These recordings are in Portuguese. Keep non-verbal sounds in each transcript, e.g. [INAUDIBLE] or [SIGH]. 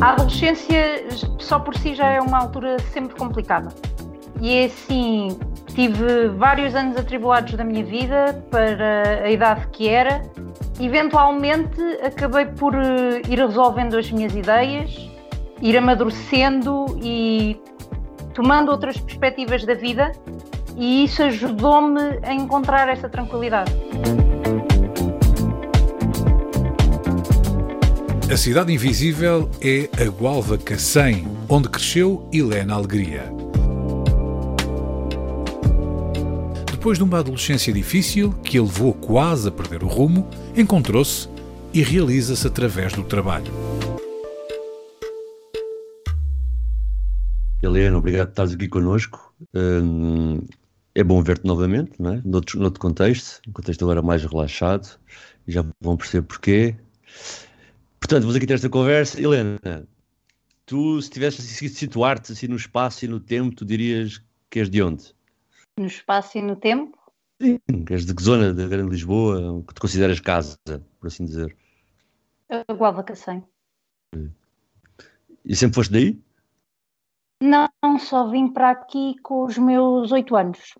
A adolescência só por si já é uma altura sempre complicada. E é assim, tive vários anos atribulados da minha vida para a idade que era. Eventualmente acabei por eh, ir resolvendo as minhas ideias, ir amadurecendo e tomando outras perspectivas da vida, e isso ajudou-me a encontrar essa tranquilidade. A Cidade Invisível é a Gualva Cacém, onde cresceu Helena Alegria. Depois de uma adolescência difícil, que a levou quase a perder o rumo, encontrou-se e realiza-se através do trabalho. Helena, obrigado por estares aqui connosco. Hum, é bom ver-te novamente, não é? noutro, noutro contexto, um contexto agora mais relaxado, já vão perceber porquê. Portanto, vamos aqui ter esta conversa. Helena, tu, se tivesse de situar-te assim no espaço e no tempo, tu dirias que és de onde? No espaço e no tempo? Sim, que és de que zona da Grande Lisboa, que te consideras casa, por assim dizer? A Guava Cacém. E sempre foste daí? Não, só vim para aqui com os meus oito anos.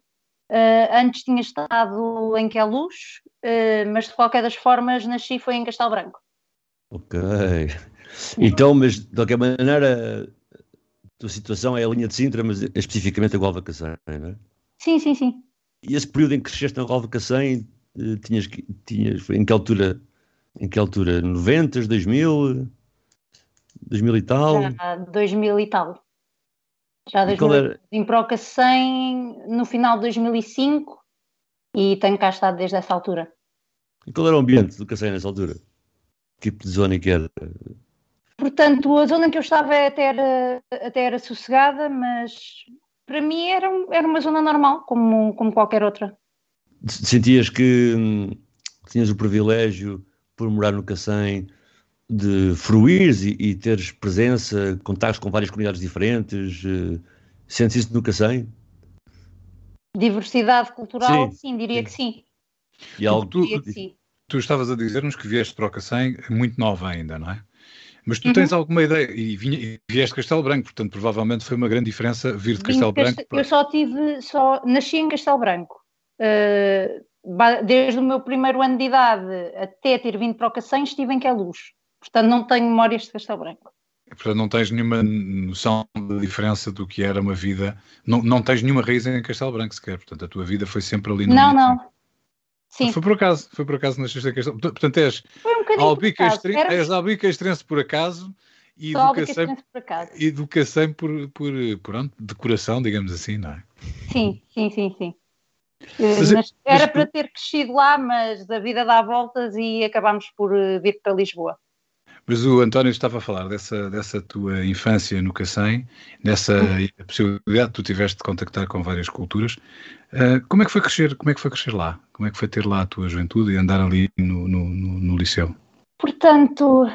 Uh, antes tinha estado em Queluz, uh, mas de qualquer das formas nasci foi em Castelo Branco. Ok. Então, mas de qualquer maneira, a tua situação é a linha de Sintra, mas especificamente a Gualva Cacém, não é? Sim, sim, sim. E esse período em que cresceste na Gualva Cacém, eh, tinhas, tinhas, em que altura? Em que altura? 90, 2000? 2000 e tal? Já 2000 e tal. Já 2000, era... para o Cacém no final de 2005 e tenho cá estado desde essa altura. E qual era o ambiente do Cacém nessa altura? Tipo de zona que era? Portanto, a zona em que eu estava até era, até era sossegada, mas para mim era, era uma zona normal, como, como qualquer outra. Sentias que hum, tinhas o privilégio, por morar no Cacém, de fruires e, e teres presença, contactos com várias comunidades diferentes? Uh, sentes isso no Cacém? Diversidade cultural, sim, sim diria sim. que sim. E algo tu, sim. Tu estavas a dizer-nos que vieste para o Cacém muito nova ainda, não é? Mas tu uhum. tens alguma ideia, e, vinha, e vieste de Castelo Branco, portanto provavelmente foi uma grande diferença vir de Castelo Branco. Eu só tive, só nasci em Castelo Branco. Uh, desde o meu primeiro ano de idade até ter vindo para o Cacém estive em Queluz. Portanto, não tenho memórias de Castelo Branco. Portanto, não tens nenhuma noção da diferença do que era uma vida. Não, não tens nenhuma raiz em Castelo Branco sequer. Portanto, a tua vida foi sempre ali no. Não, não. Sim. Foi por acaso, foi por acaso nasceste em Castelo Portanto, és um albica, estren... Era... és por acaso e educação, por, acaso. educação por, por, por decoração, digamos assim, não é? Sim, sim, sim, sim. Mas, mas era mas, para ter crescido lá, mas a vida dá voltas e acabámos por eh, vir para Lisboa. Mas o António estava a falar dessa, dessa tua infância no Cacém, dessa possibilidade que tu tiveste de contactar com várias culturas. Uh, como é que foi crescer? Como é que foi crescer lá? Como é que foi ter lá a tua juventude e andar ali no, no, no, no liceu? Portanto,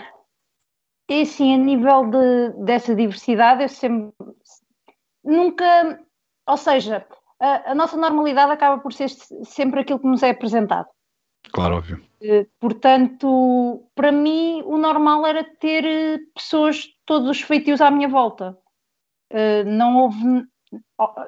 é assim, a nível de, dessa diversidade, eu sempre nunca, ou seja, a, a nossa normalidade acaba por ser sempre aquilo que nos é apresentado. Claro, óbvio. Eh, portanto, para mim, o normal era ter eh, pessoas de todos os feitios à minha volta. Eh, não houve.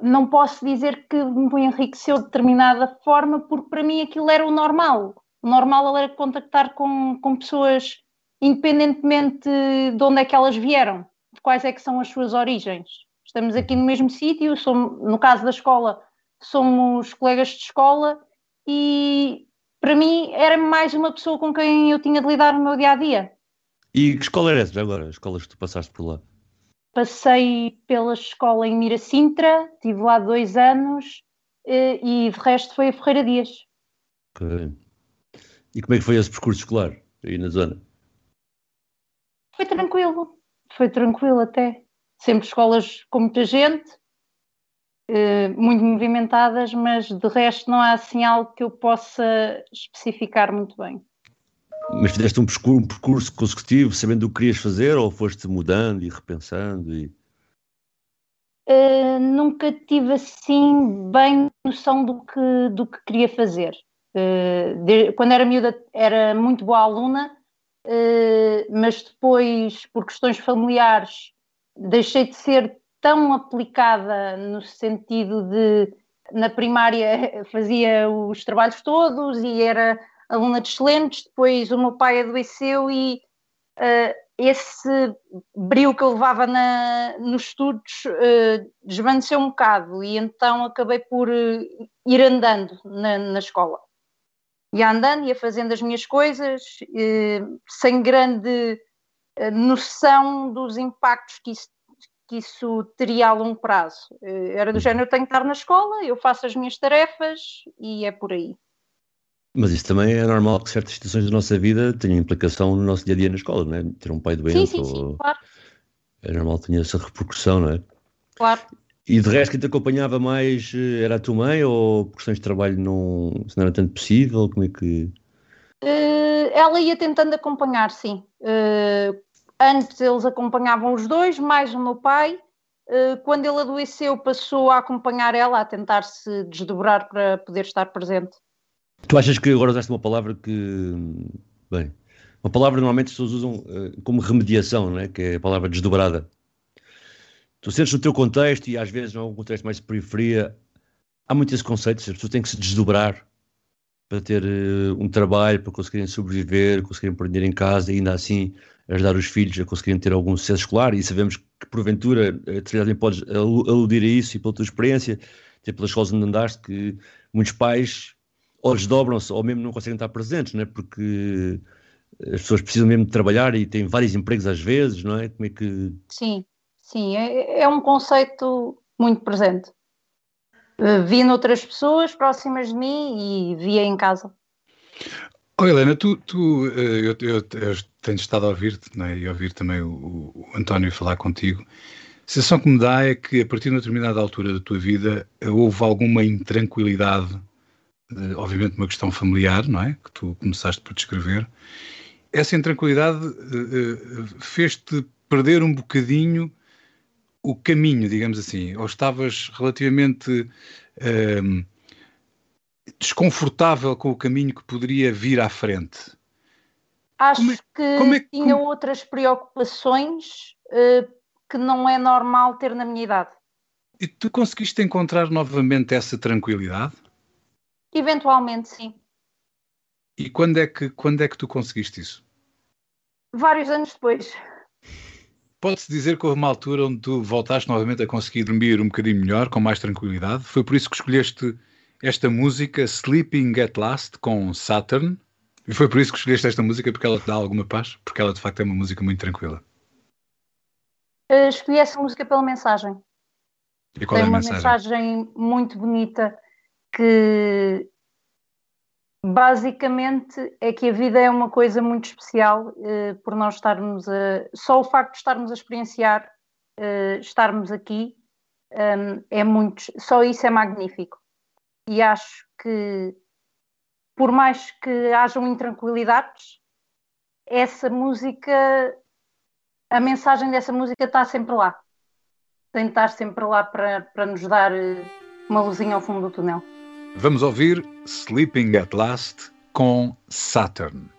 Não posso dizer que me enriqueceu de determinada forma, porque para mim aquilo era o normal. O normal era contactar com, com pessoas independentemente de onde é que elas vieram, de quais é que são as suas origens. Estamos aqui no mesmo sítio, no caso da escola, somos colegas de escola e para mim era mais uma pessoa com quem eu tinha de lidar no meu dia a dia. E que escola era essa agora? As escolas que tu passaste por lá? Passei pela escola em Miracintra, estive lá dois anos eh, e de resto foi a Ferreira Dias. Ok. E como é que foi esse percurso escolar aí na zona? Foi tranquilo, foi tranquilo até. Sempre escolas com muita gente, muito movimentadas, mas de resto não há assim algo que eu possa especificar muito bem. Mas fizeste um percurso, um percurso consecutivo, sabendo o que querias fazer, ou foste mudando e repensando? E... Uh, nunca tive assim bem noção do que, do que queria fazer. Uh, de, quando era miúda era muito boa aluna, uh, mas depois, por questões familiares, deixei de ser tão aplicada no sentido de na primária [LAUGHS] fazia os trabalhos todos e era aluna de excelentes, depois o meu pai adoeceu e uh, esse brilho que eu levava na, nos estudos uh, desvaneceu um bocado e então acabei por uh, ir andando na, na escola. Ia andando, ia fazendo as minhas coisas, sem grande noção dos impactos que isso, que isso teria a longo prazo. Era do género, eu tenho que estar na escola, eu faço as minhas tarefas e é por aí. Mas isso também é normal que certas situações da nossa vida tenham implicação no nosso dia a dia na escola, não é? Ter um pai doente. Sim, sim, sim, ou... claro. É normal que tenha essa repercussão, não é? Claro. E de resto, quem te acompanhava mais eh, era a tua mãe ou por questões de trabalho não, não era tanto possível? Como é que. Uh, ela ia tentando acompanhar, sim. Antes eles acompanhavam os dois, mais o meu pai. Uh, quando ele adoeceu, passou a acompanhar ela, a tentar se desdobrar para poder estar presente. Tu achas que agora usaste uma palavra que. Bem, uma palavra normalmente as pessoas usam uh, como remediação, não é? que é a palavra desdobrada. Tu sentes no teu contexto e às vezes num contexto mais de periferia, há muito esse conceito, as pessoas têm que se desdobrar para ter uh, um trabalho, para conseguirem sobreviver, conseguirem dinheiro em casa e ainda assim ajudar os filhos a conseguirem ter algum sucesso escolar e sabemos que porventura, eh, tu também podes aludir a isso e pela tua experiência, até pelas escolas onde andaste, que muitos pais ou desdobram-se ou mesmo não conseguem estar presentes, não é? Porque as pessoas precisam mesmo de trabalhar e têm vários empregos às vezes, não é? Como é que... Sim, sim, é, é um conceito muito presente. Uh, vi noutras pessoas próximas de mim e via em casa. Oh, Helena, tu, tu eh, eu, eu, eu, tenho estado a ouvir-te é? e a ouvir também o, o, António falar contigo. A sensação que me dá é que a partir de uma determinada altura da tua vida houve alguma intranquilidade obviamente uma questão familiar, não é? Que tu começaste por descrever. Essa intranquilidade uh, fez-te perder um bocadinho o caminho, digamos assim, ou estavas relativamente uh, desconfortável com o caminho que poderia vir à frente? Acho como é, que como é, tinha como... outras preocupações uh, que não é normal ter na minha idade. E tu conseguiste encontrar novamente essa tranquilidade? Eventualmente, sim. E quando é que, quando é que tu conseguiste isso? Vários anos depois. Pode-se dizer que houve uma altura onde tu voltaste novamente a conseguir dormir um bocadinho melhor, com mais tranquilidade? Foi por isso que escolheste esta música, Sleeping at Last, com Saturn? E foi por isso que escolheste esta música, porque ela te dá alguma paz? Porque ela de facto é uma música muito tranquila. Uh, escolhi essa música pela mensagem. E qual Tem é a uma mensagem? mensagem muito bonita que basicamente é que a vida é uma coisa muito especial uh, por nós estarmos a. Só o facto de estarmos a experienciar, uh, estarmos aqui, um, ehm, é muito. Só isso é magnífico. E acho que, por mais que hajam intranquilidades, essa música, a mensagem dessa música está sempre lá. Tem de estar sempre lá para, para nos dar eh, uma luzinha ao fundo do túnel. Vamos ouvir Sleeping at Last com Saturn.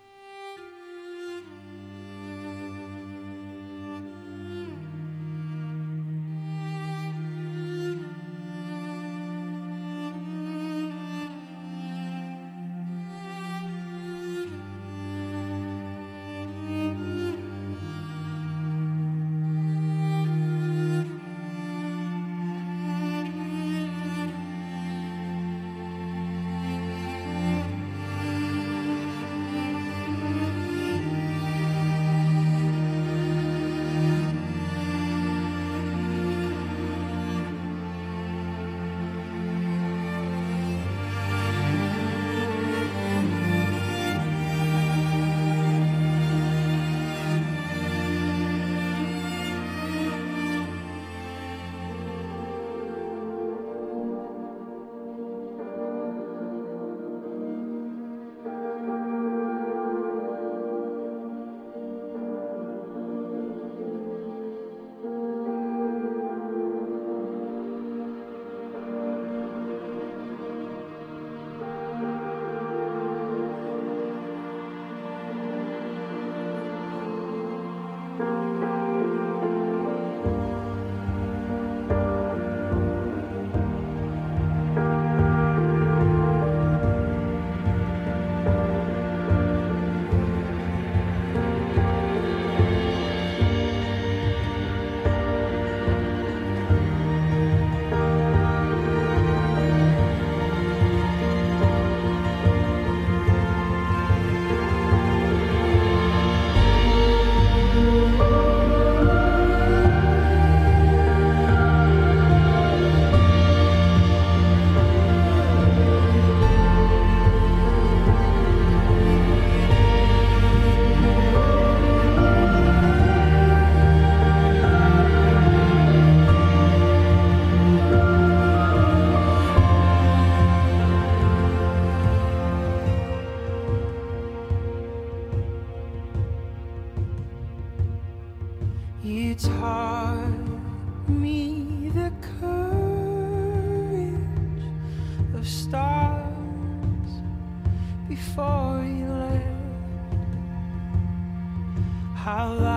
How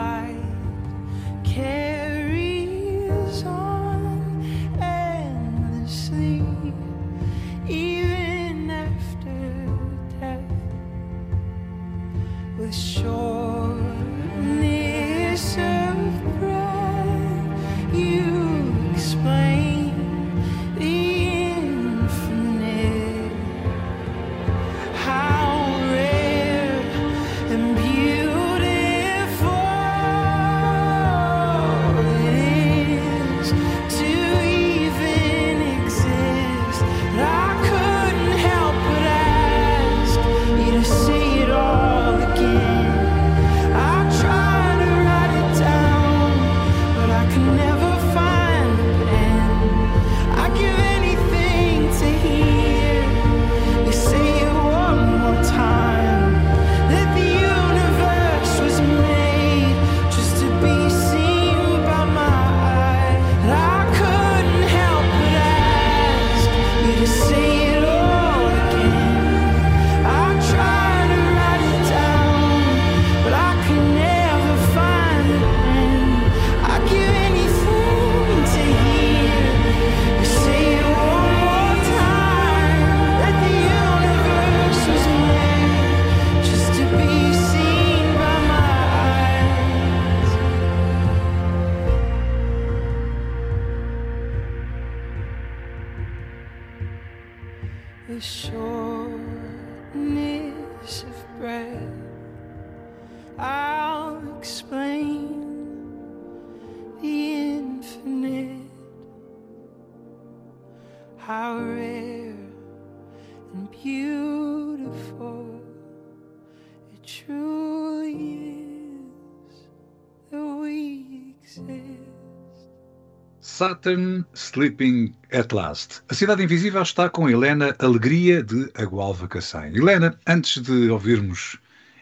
Saturn Sleeping at Last. A Cidade Invisível está com Helena Alegria de Agualva Cacém. Helena, antes de ouvirmos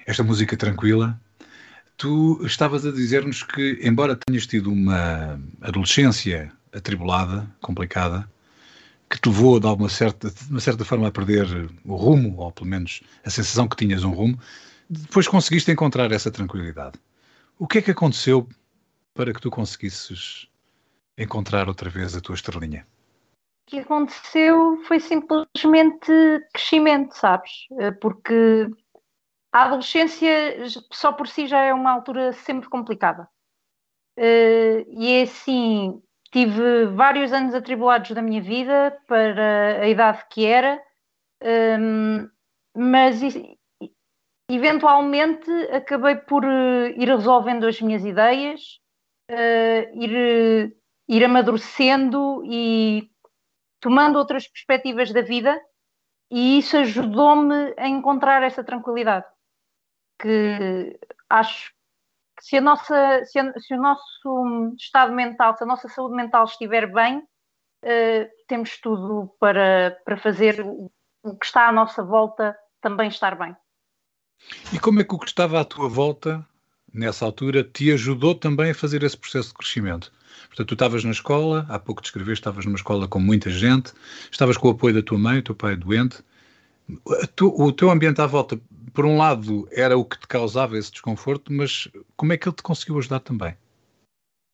esta música tranquila, tu estavas a dizer-nos que, embora tenhas tido uma adolescência atribulada, complicada, que te levou de alguma certa, de uma certa forma a perder o rumo, ou pelo menos a sensação que tinhas um rumo, depois conseguiste encontrar essa tranquilidade. O que é que aconteceu para que tu conseguisses encontrar outra vez a tua estrelinha? O que aconteceu foi simplesmente crescimento, sabes? Eh, Porque a adolescência só por si já é uma altura sempre complicada. Eh, E é assim, tive vários anos atribulados da minha vida para a idade que era, ehm, mas eventualmente acabei por eh, ir resolvendo as minhas ideias, ir, ir amadurecendo e tomando outras perspectivas da vida, e isso ajudou-me a encontrar essa tranquilidade. Que acho que se, a nossa, se, a- se o nosso estado mental, se a nossa saúde mental estiver bem, eh, temos tudo para, para fazer o que está à nossa volta também estar bem. E como é que o que estava à tua volta, nessa altura, te ajudou também a fazer esse processo de crescimento? Portanto, tu estavas na escola, há pouco descreveste, estavas numa escola com muita gente, estavas com o apoio da tua mãe, o teu pai é doente. Tu- o teu ambiente à volta, por um lado, era o que te causava esse desconforto, mas como é que ele te conseguiu ajudar também?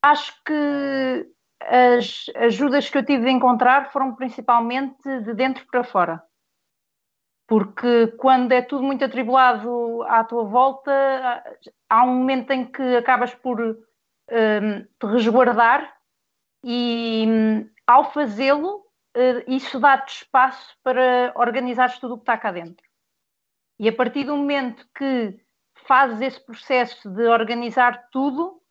Acho que as ajudas que eu tive de encontrar foram principalmente de dentro para fora. Porque quando é tudo muito atribulado à tua volta, há um momento em que acabas por te resguardar e hum, ao fazê-lo, eh, isso dá-te espaço para organizares tudo o que está cá dentro. E a partir do momento que fazes esse processo de organizar tudo,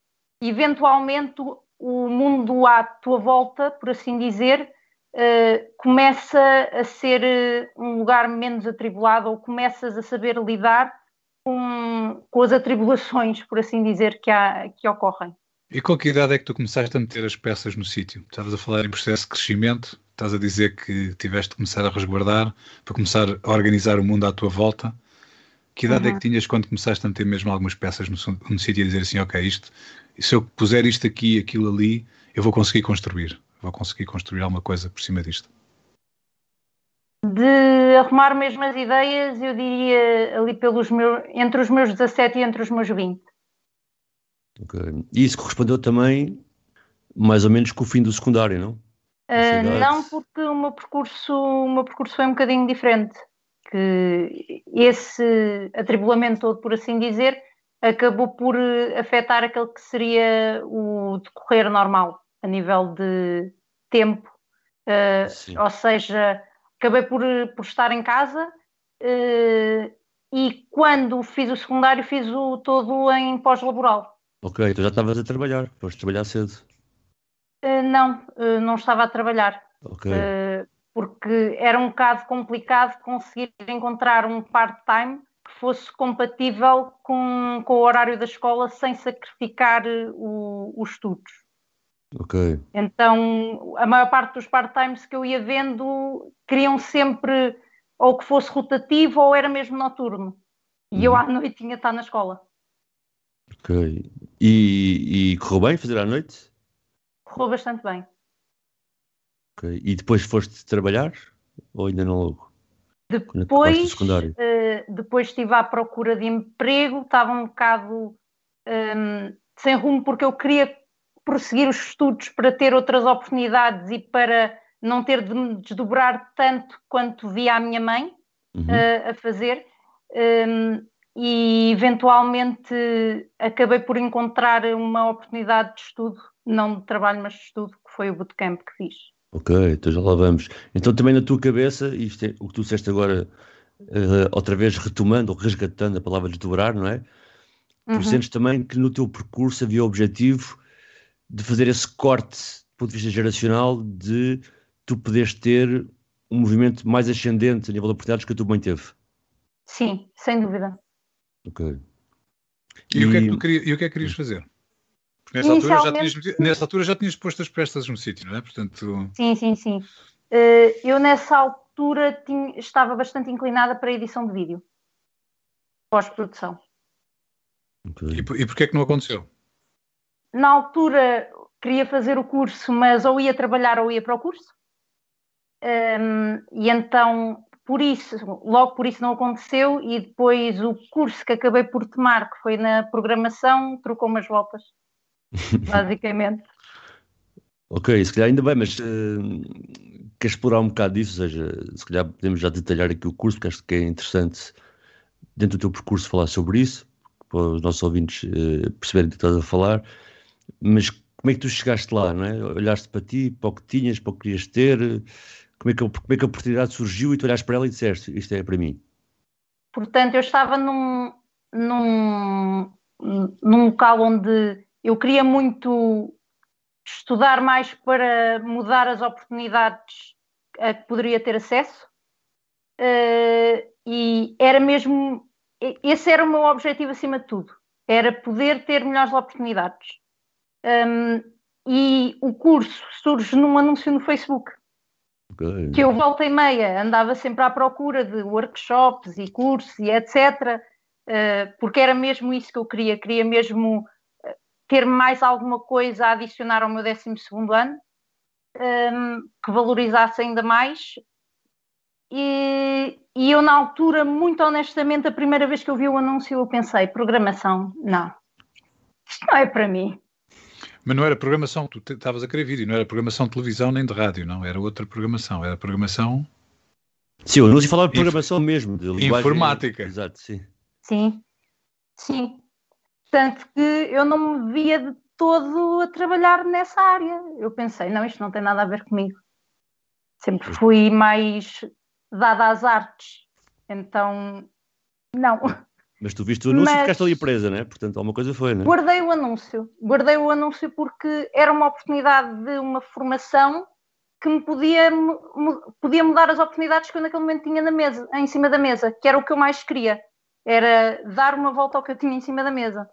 eventualmente o- o mundo à tua volta, por assim dizer, eh, começa a ser eh, um lugar menos atribulado ou começas a saber lidar com, com as atribulações, por assim dizer, que, há, que ocorrem. E com que idade é que tu começaste a meter as peças no sítio? Estavas a falar em processo de crescimento, estás a dizer que tiveste de começar a resguardar, para começar a organizar o mundo à tua volta. Que idade é Uhum. que tinhas quando começaste a meter mesmo algumas peças no, no sítio e dizer assim, ok, isto, se eu puser isto aqui, aquilo ali, eu vou conseguir construir, vou conseguir construir alguma coisa por cima disto. De arrumar mesmo as ideias, eu diria ali pelos meus, entre os meus 17 e entre os meus 20. Ok. E isso correspondeu também mais ou menos com o fim do secundário, não? Uh, não porque o meu percurso, o meu percurso foi um bocadinho diferente. Que esse atribulamento todo, por assim dizer, acabou por eh, afetar aquele que seria o decorrer normal, a nível de tempo. Uh, ou seja, acabei por, por estar em casa uh, e quando fiz o secundário fiz o todo em pós-laboral. Ok, então já estavas a trabalhar, foste trabalhar cedo. Uh, não, uh, não estava a trabalhar. Ok. Uh, porque era um bocado complicado conseguir encontrar um part-time que fosse compatível com, com o horário da escola sem sacrificar o- os estudos. Ok. Então, a maior parte dos part-times que eu ia vendo queriam sempre ou que fosse rotativo ou era mesmo noturno. E eu Uhum. à [LAUGHS] noite tinha de estar na escola. Ok. E, e correu bem fazer à noite? Correu bastante bem. Ok. E depois foste trabalhar? Ou ainda não logo? Depois, eh, depois estive à procura de emprego, estava um bocado ehm, sem rumo porque eu queria prosseguir os estudos para ter outras oportunidades e para não ter de me desdobrar tanto quanto via a minha mãe Uhum. eh, a fazer. Ehm, e eventualmente acabei por encontrar uma oportunidade de estudo, não de trabalho, mas de estudo, que foi o bootcamp que fiz. Ok, então já lá vamos. Então também na tua cabeça, isto é o que tu disseste agora, eh, outra vez retomando ou resgatando a palavra desdobrar, não é? Tu Uhum. sentes também que no teu percurso havia o objetivo de fazer esse corte do ponto de vista geracional de tu poderes ter um movimento mais ascendente a nível de oportunidades que a tua mãe teve. Sim, sem dúvida. Ok. E, o que é que tu queria- e o que é que querias fazer? Porque nessa altura, já tinhas, nessa altura já tinhas posto as prestas no sítio, não é? Portanto, Sim, sim, sim. Eh, eu nessa altura tinha- estava bastante inclinada para a edição de vídeo. Pós-produção. ok. e, por- e porquê é que não aconteceu? Na altura queria fazer o curso, mas ou ia trabalhar ou ia para o curso. Ehm, e então, por isso, logo por isso não aconteceu. E depois o curso que acabei por tomar, que foi na programação, trocou umas voltas. [LAUGHS] Basicamente. Ok, se calhar ainda bem, mas eh, queres explorar um bocado disso? Ou seja, se calhar podemos já detalhar aqui o curso, porque acho que é interessante dentro do teu percurso falar sobre isso, para os nossos ouvintes eh, perceberem do que estás a falar. Mas como é que tu chegaste lá, não é? Olhaste para ti, para o que tinhas, para o que querias ter, como é que, a- como é que a oportunidade surgiu e tu olhaste para ela e disseste, isto é para mim. Portanto, eu estava num, num, num local onde eu queria muito estudar mais para mudar as oportunidades a que poderia ter acesso. Eh, e era mesmo, esse era o meu objetivo acima de tudo, era poder ter melhores oportunidades. Hum, e o curso surge num anúncio no Facebook Ok. que eu volta e meia andava sempre à procura de workshops e cursos e etc. eh, porque era mesmo isso que eu queria, queria mesmo eh, ter mais alguma coisa a adicionar ao meu 12 ano, ehm, que valorizasse ainda mais. E, e eu, na altura, muito honestamente, a primeira vez que eu vi o anúncio, eu pensei: programação, não, isto não é para mim. Mas não era programação, tu te- estavas a querer vídeo, não era programação de televisão nem de rádio, não, era outra programação, era programação. Sim, o anúncio falava de Inf- programação mesmo, de linguagem- Informática. Exato, sim. Sim, sim. Tanto que eu não me via de todo a trabalhar nessa área. Eu pensei, não, isto não tem nada a ver comigo. Sempre fui mais dada às artes. Então, não. Mas tu viste o anúncio e Mas- ficaste ali presa, né? Portanto, alguma coisa foi, né? Guardei o anúncio. Guardei o anúncio porque era uma oportunidade de uma formação que me podia, podia mudar as oportunidades que eu naquele momento tinha na mesa, em cima da mesa, que era o que eu mais queria. Era dar uma volta ao que eu tinha em cima da mesa.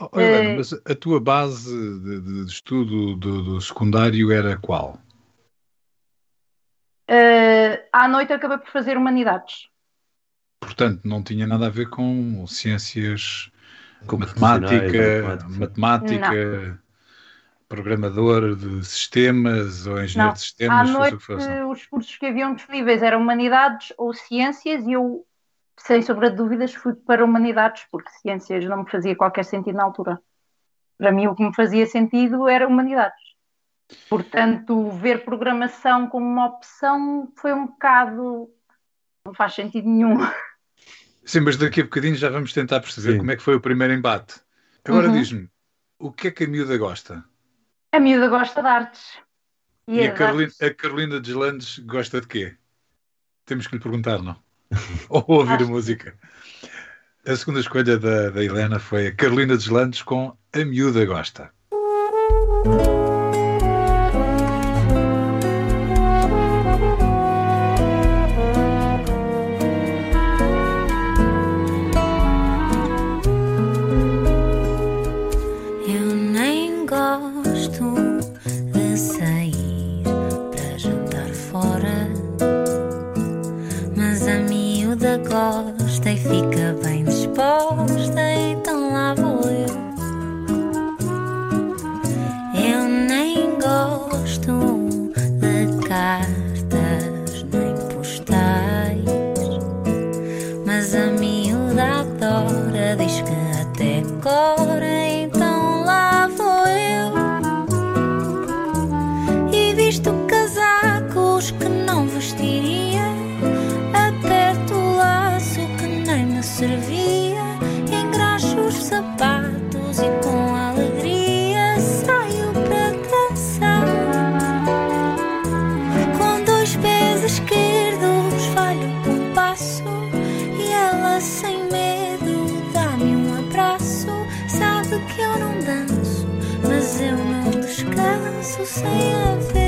Oh, oh, Helena, Eh, mas a tua base de, de- de estudo do, do secundário era qual? Uh, à noite acabei por fazer humanidades. Portanto, não tinha nada a ver com ciências, Com matemática, profissionais, matemática, matemática. programador de sistemas ou engenheiro Não. de sistemas, À noite, os cursos que haviam disponíveis eram humanidades ou ciências, e eu, sem sombra de dúvidas, fui para humanidades, porque ciências não me fazia qualquer sentido na altura. Para mim, o que me fazia sentido era humanidades. Portanto, ver programação como uma opção foi um bocado. Não faz sentido nenhum. Sim, mas daqui a bocadinho já vamos tentar perceber Sim. como é que foi o primeiro embate. Agora Uhum. diz-me, o que é que a miúda gosta? A miúda gosta de artes. E, a, as Carolina, artes- a Carolina Deslandes gosta de quê? Temos que lhe perguntar, não? [LAUGHS] Ou ouvir a Acho que- música. A segunda escolha da, da Helena foi a Carolina Deslandes com A Miúda Gosta. Descanso sem a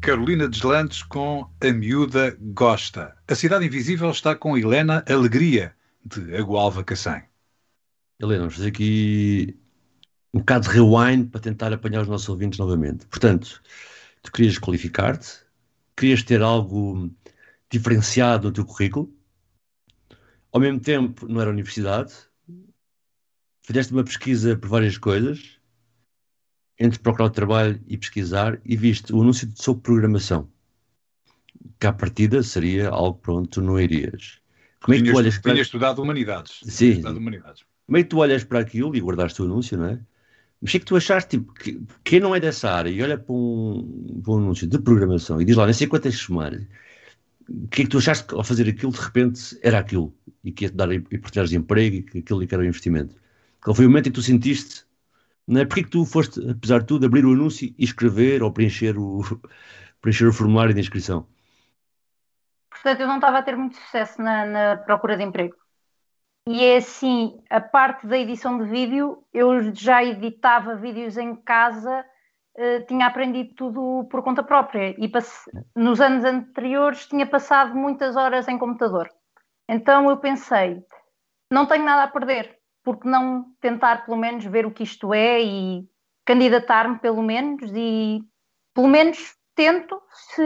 Carolina Deslandes com A Miúda Gosta. A Cidade Invisível está com Helena Alegria, de Agualva Cacém. Helena, vamos fazer aqui um bocado de rewind para tentar apanhar os nossos ouvintes novamente. Portanto, tu querias qualificar-te, querias ter algo diferenciado no teu currículo, ao mesmo tempo não era universidade, fizeste uma pesquisa por várias coisas, entre procurar o trabalho e pesquisar, e viste o anúncio sobre programação, que à partida seria algo tu não irias. Como é que tu olhas para... tinhas estudado humanidades. Sim. Estudado humanidades. Como é que tu olhas para aquilo e guardaste o anúncio, não é? Mas o que é que tu achaste, tipo, que, quem não é dessa área e olha para um, para um anúncio de programação e diz lá, não sei quantas semanas, o que é que tu achaste que ao fazer aquilo, de repente, era aquilo e que ia-te dar oportunidades de emprego e que aquilo que era o investimento? Qual foi o momento em que tu sentiste, não é? Porquê que tu foste, apesar de tudo, abrir o anúncio e escrever ou preencher o, [LAUGHS] preencher o formulário de inscrição? Portanto, eu não estava a ter muito sucesso na, na procura de emprego. E é assim, a parte da edição de vídeo, eu já editava vídeos em casa, eh, tinha aprendido tudo por conta própria e passe- nos anos anteriores tinha passado muitas horas em computador. Então eu pensei, não tenho nada a perder, porque não tentar pelo menos ver o que isto é e candidatar-me pelo menos e pelo menos tento, se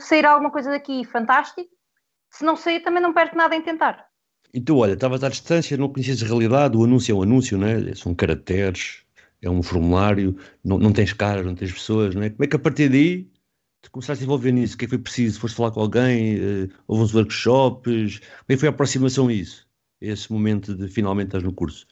sair alguma coisa daqui, fantástico. Se não sair, também não perco nada em tentar. E tu, olha, estavas à distância, não conhecias a realidade, o anúncio é um anúncio, não é? São caracteres, é um formulário, não, não tens caras, não tens pessoas, não é? Como é que a partir daí tu começaste a envolver nisso? O que é que foi preciso? Foste falar com alguém? eh, houve uns workshops? Como é que foi a aproximação a isso? Esse momento de finalmente estás no curso?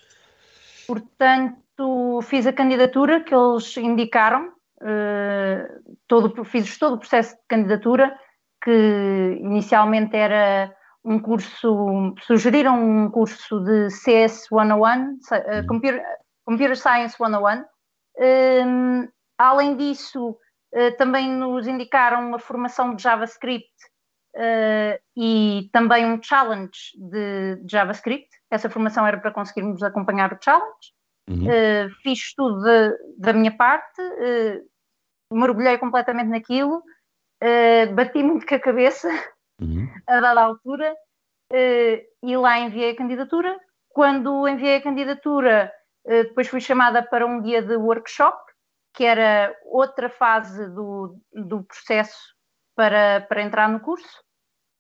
Portanto, fiz a candidatura que eles indicaram, eh, todo, fiz todo o processo de candidatura, que inicialmente era um curso, sugeriram um curso de CS 101, se- eh, Uhum. Computer, Computer Science 101. Hum, além disso, eh, também nos indicaram uma formação de JavaScript eh, e também um challenge de, de JavaScript. Essa formação era para conseguirmos acompanhar o challenge. Uhum. Uh, fiz tudo da- da minha parte, uh, mergulhei completamente naquilo, uh, bati muito com a cabeça Uhum. [LAUGHS] a dada altura uh, e lá enviei a candidatura. Quando enviei a candidatura, uh, depois fui chamada para um dia de workshop, que era outra fase do, do processo para, para entrar no curso.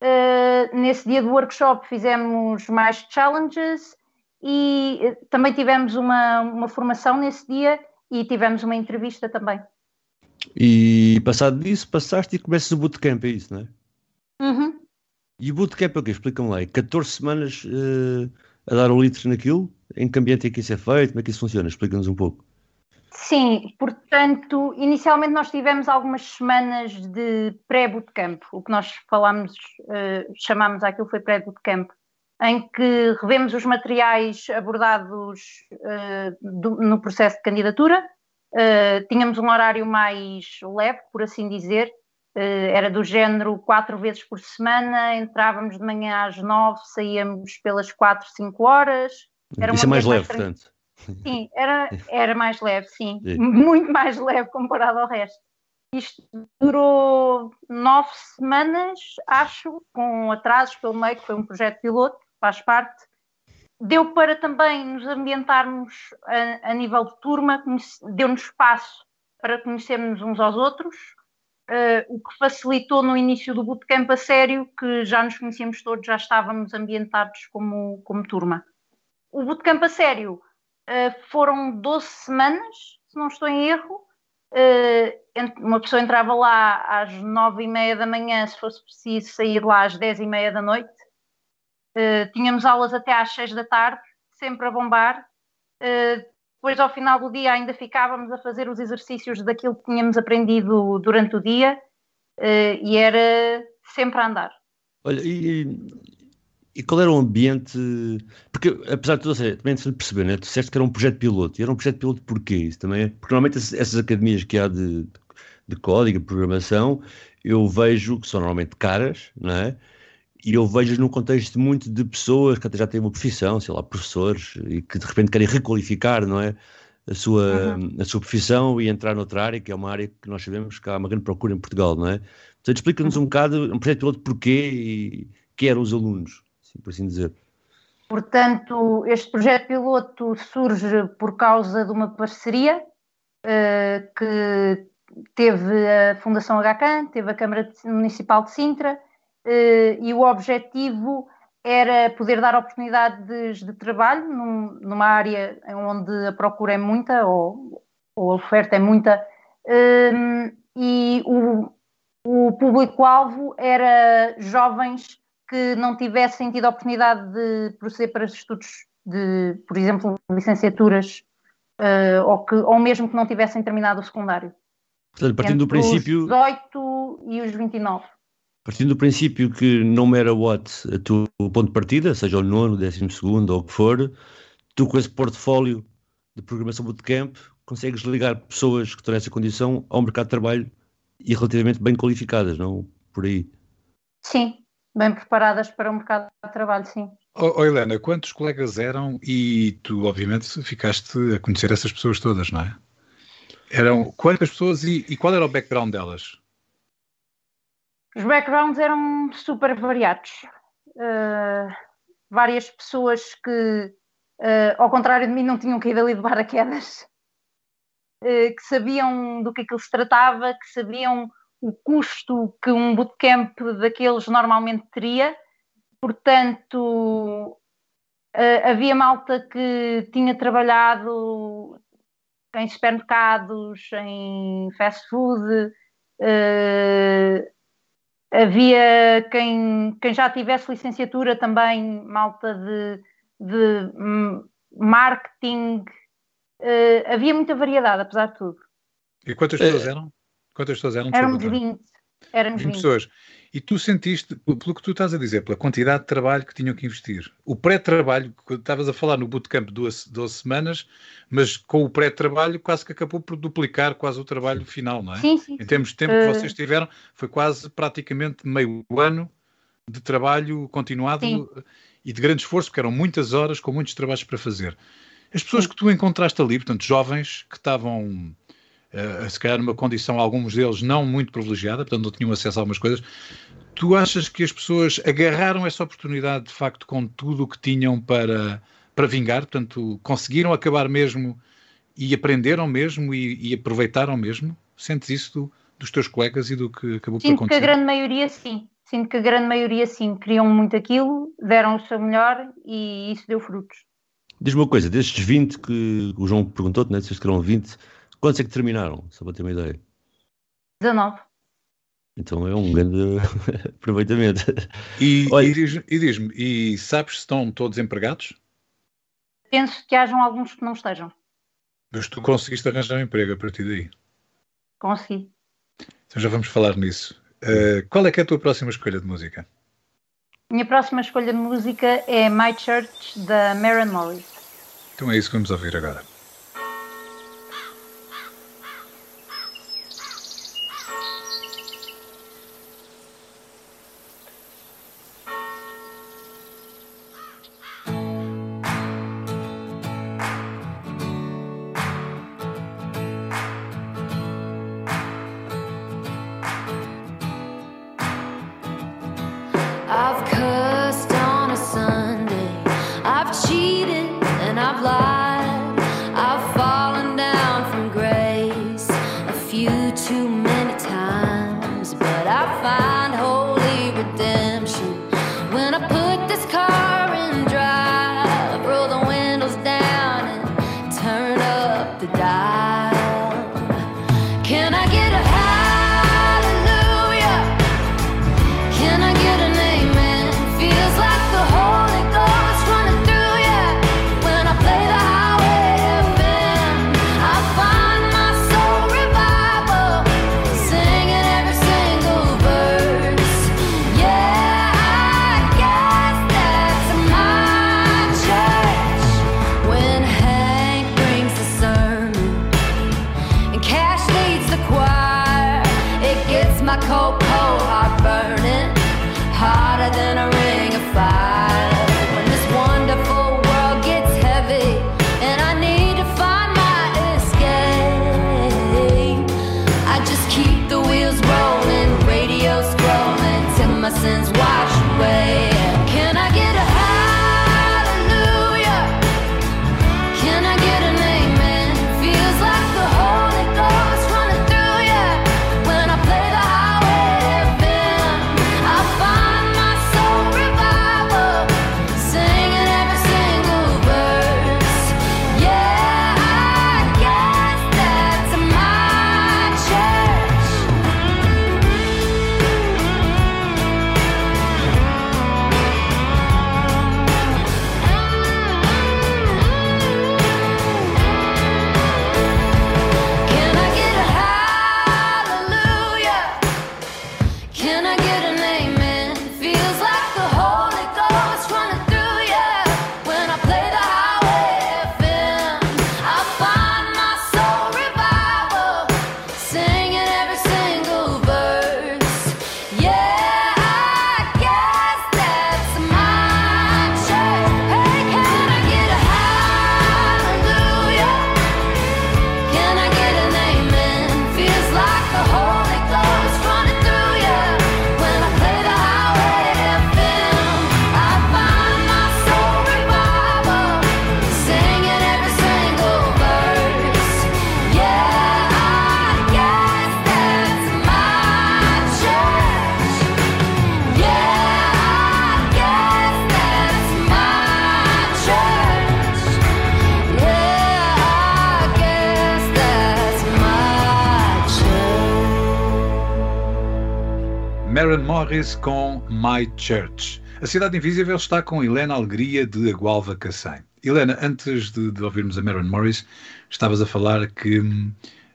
Uh, nesse dia do workshop fizemos mais challenges e eh, também tivemos uma, uma formação nesse dia e tivemos uma entrevista também. E passado disso, passaste e começas o bootcamp, é isso, não é? Uhum. E o bootcamp é o quê? Explica-me lá. É 14 semanas eh, a dar o litro naquilo? Em que ambiente é que isso é feito? Como é que isso funciona? Explica-nos um pouco. Sim, portanto, inicialmente nós tivemos algumas semanas de pré-bootcamp, o que nós falámos, eh, chamámos aquilo foi pré-bootcamp, em que revemos os materiais abordados eh, do- no processo de candidatura. Eh, tínhamos um horário mais leve, por assim dizer, era do género quatro vezes por semana, entrávamos de manhã às nove, saíamos pelas quatro, cinco horas. Era isso é mais leve, portanto. Sim, [LAUGHS] era, era mais leve, sim. Sim. Muito mais leve comparado ao resto. Isto durou nove semanas, acho, com atrasos pelo meio, que foi um projeto piloto, faz parte. Deu para também nos ambientarmos a, a nível de turma, deu-nos espaço para conhecermos uns aos outros, eh, o que facilitou no início do bootcamp a sério, que já nos conhecíamos todos, já estávamos ambientados como, como turma. O bootcamp a sério Uh, foram 12 semanas, se não estou em erro. Ent- uma pessoa entrava lá às 9 e meia da manhã, se fosse preciso sair lá às 10 e meia da noite. Uh, tínhamos aulas até às 6 da tarde, sempre a bombar. Depois, ao final do dia, ainda ficávamos a fazer os exercícios daquilo que tínhamos aprendido durante o dia e era sempre a andar. Olha, e, e qual era o ambiente? Porque, apesar de tudo, seja, também de perceber, né? Tu disseste que era um projeto piloto. E era um projeto piloto porquê? Isso também é- Porque normalmente essas, academias que há de, de código, de programação, eu vejo que são normalmente caras, não é? E eu vejo num contexto muito de pessoas que até já têm uma profissão, sei lá, professores, e que de repente querem requalificar, não é? A sua, a sua profissão e entrar noutra área, que é uma área que nós sabemos que há uma grande procura em Portugal, não é? Portanto, explica-nos um bocado um projeto piloto porquê e quem eram os alunos, por assim dizer. Portanto, este projeto piloto surge por causa de uma parceria eh, que teve a Fundação HCAN, teve a Câmara Municipal de Sintra, eh, e o objetivo era poder dar oportunidades de trabalho num- numa área onde a procura é muita ou, ou a oferta é muita hum, e o, o público-alvo era jovens que não tivessem tido a oportunidade de proceder para estudos de, por exemplo, licenciaturas eh, ou, que, ou mesmo que não tivessem terminado o secundário. Portanto, partindo do princípio, Os 18 e os 29. partindo do princípio que no matter what o ponto de partida, seja o nono, o décimo segundo ou o que for, tu com esse portfólio de programação bootcamp consegues ligar pessoas que estão nessa condição ao mercado de trabalho e relativamente bem qualificadas, não por aí. Sim, bem preparadas para o mercado de trabalho, sim. Oh, oh, Helena, quantos colegas eram e tu, obviamente, ficaste a conhecer essas pessoas todas, não é? Eram quantas pessoas e, e qual era o background delas? Os backgrounds eram super variados. Uh, várias pessoas que, uh, ao contrário de mim, não tinham caído ali de paraquedas, uh, que sabiam do que aquilo se tratava, que sabiam o custo que um bootcamp daqueles normalmente teria. Portanto, uh, havia malta que tinha trabalhado em supermercados, em fast food. Uh, havia quem, quem já tivesse licenciatura também, malta de, de marketing. Uh, havia muita variedade, apesar de tudo. E quantas pessoas eram? Quantas pessoas eram? Éramos Desculpa, Clara. 20. Éramos 20 20. pessoas. E tu sentiste, pelo que tu estás a dizer, pela quantidade de trabalho que tinham que investir. O pré-trabalho, que estavas a falar no bootcamp de 12, 12 semanas, mas com o pré-trabalho quase que acabou por duplicar quase o trabalho final, não é? Sim, sim. Em termos de tempo Eh, que vocês tiveram, foi quase praticamente meio ano de trabalho continuado Sim. e de grande esforço, porque eram muitas horas com muitos trabalhos para fazer. As pessoas Sim. que tu encontraste ali, portanto, jovens que estavam, eh, se calhar, numa condição, alguns deles não muito privilegiada, portanto, não tinham acesso a algumas coisas, tu achas que as pessoas agarraram essa oportunidade, de facto, com tudo o que tinham para, para vingar? Portanto, conseguiram acabar mesmo e aprenderam mesmo e, e aproveitaram mesmo? Sentes isso do- dos teus colegas e do que acabou por Sinto que a acontecer? grande maioria sim. Sinto que a grande maioria sim. Queriam muito aquilo, deram o seu melhor e isso deu frutos. Diz-me uma coisa, destes 20 que o João perguntou-te, né, disseste que eram 20, quantos é que terminaram? Só para ter uma ideia. 19. Então é um grande [LAUGHS] aproveitamento. E, Olha- e diz- e diz-me, e sabes se estão todos empregados? Penso que hajam alguns que não estejam. Mas tu conseguiste arranjar um emprego a partir daí. Consegui. Então já vamos falar nisso. Uh, qual é que é a tua próxima escolha de música? Minha próxima escolha de música é My Church, da Maren Morris. Então é isso que vamos ouvir agora. Morris com My Church. A Cidade Invisível está com Helena Alegria de Agualva Cacém. Helena, antes de, de ouvirmos a Maren Morris, estavas a falar que hum,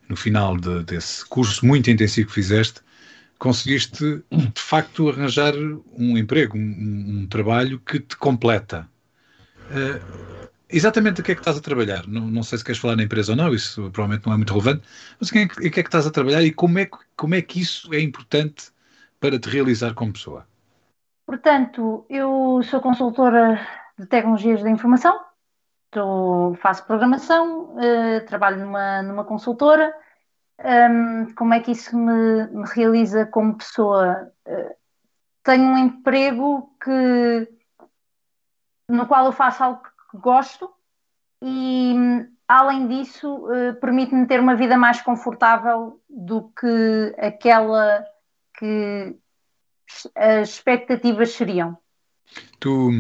no final de- desse curso muito intensivo que fizeste, conseguiste de facto arranjar um emprego, um, um- trabalho que te completa. Eh, exatamente o que é que estás a trabalhar? Não, não sei se queres falar na empresa ou não, isso provavelmente não é muito relevante, mas o que é que, é estás a trabalhar e como é, como é que isso é importante para te realizar como pessoa? Portanto, eu sou consultora de tecnologias da informação, estou- faço programação, eh, trabalho numa, numa consultora. Ahm, como é que isso me, me realiza como pessoa? Eh, tenho um emprego que, no qual eu faço algo que gosto e, além disso, eh, permite-me ter uma vida mais confortável do que aquela que as expectativas seriam. Tu,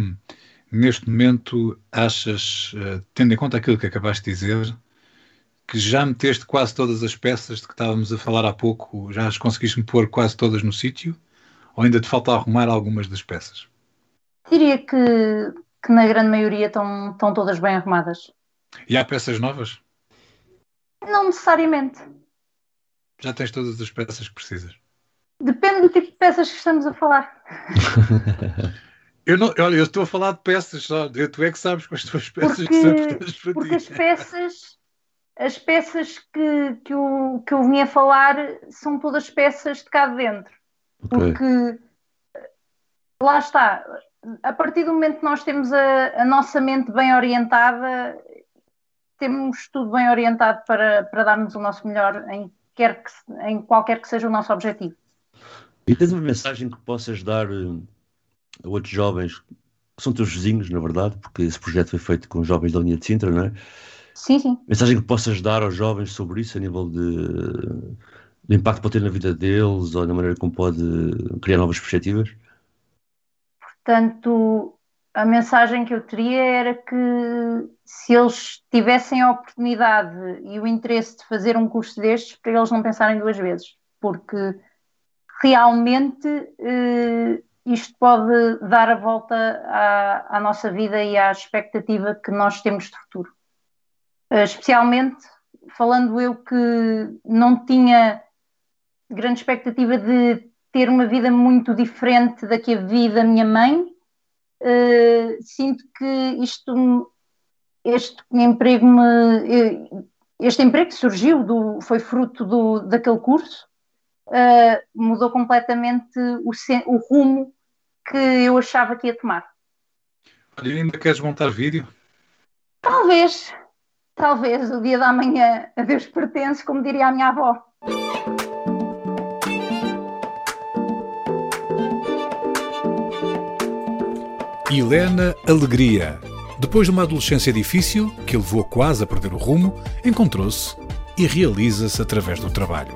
neste momento, achas, eh, tendo em conta aquilo que acabaste de dizer, que já meteste quase todas as peças de que estávamos a falar há pouco, já as conseguiste pôr quase todas no sítio? Ou ainda te falta arrumar algumas das peças? Diria que, que na grande maioria estão, estão todas bem arrumadas. E há peças novas? Não necessariamente. Já tens todas as peças que precisas? Depende do tipo de peças que estamos a falar. [LAUGHS] Eu não, olha, eu estou a falar de peças só. Tu é que sabes com as tuas peças Porque, que são importantes para porque as ti. peças, as peças que, que, eu, que eu vim a falar são todas peças de cá de dentro. Ok. Porque lá está, a partir do momento que nós temos a, a nossa mente bem orientada, temos tudo bem orientado para, para darmos o nosso melhor em, quer que, em qualquer que seja o nosso objetivo. E tens uma mensagem que possas dar eh, a outros jovens, que são teus vizinhos, na verdade, porque esse projeto foi feito com jovens da linha de Sintra, não é? Sim, sim. Mensagem que possas dar aos jovens sobre isso, a nível de, do impacto que pode ter na vida deles, ou na maneira como pode criar novas perspectivas? Portanto, a mensagem que eu teria era que se eles tivessem a oportunidade e o interesse de fazer um curso destes, para eles não pensarem duas vezes, porque realmente eh, isto pode dar a volta à, à nossa vida e à expectativa que nós temos de futuro. Eh, especialmente falando eu que não tinha grande expectativa de ter uma vida muito diferente da que a vi da minha mãe. Eh, sinto que isto, este emprego me, este emprego que surgiu do, foi fruto do, daquele curso, eh, mudou completamente o, o rumo que eu achava que ia tomar. Olha, ainda queres montar vídeo? Talvez, talvez o dia da manhã a Deus pertence, como diria a minha avó. Helena Alegria. Depois de uma adolescência difícil, que levou quase a perder o rumo, encontrou-se e realiza-se através do trabalho.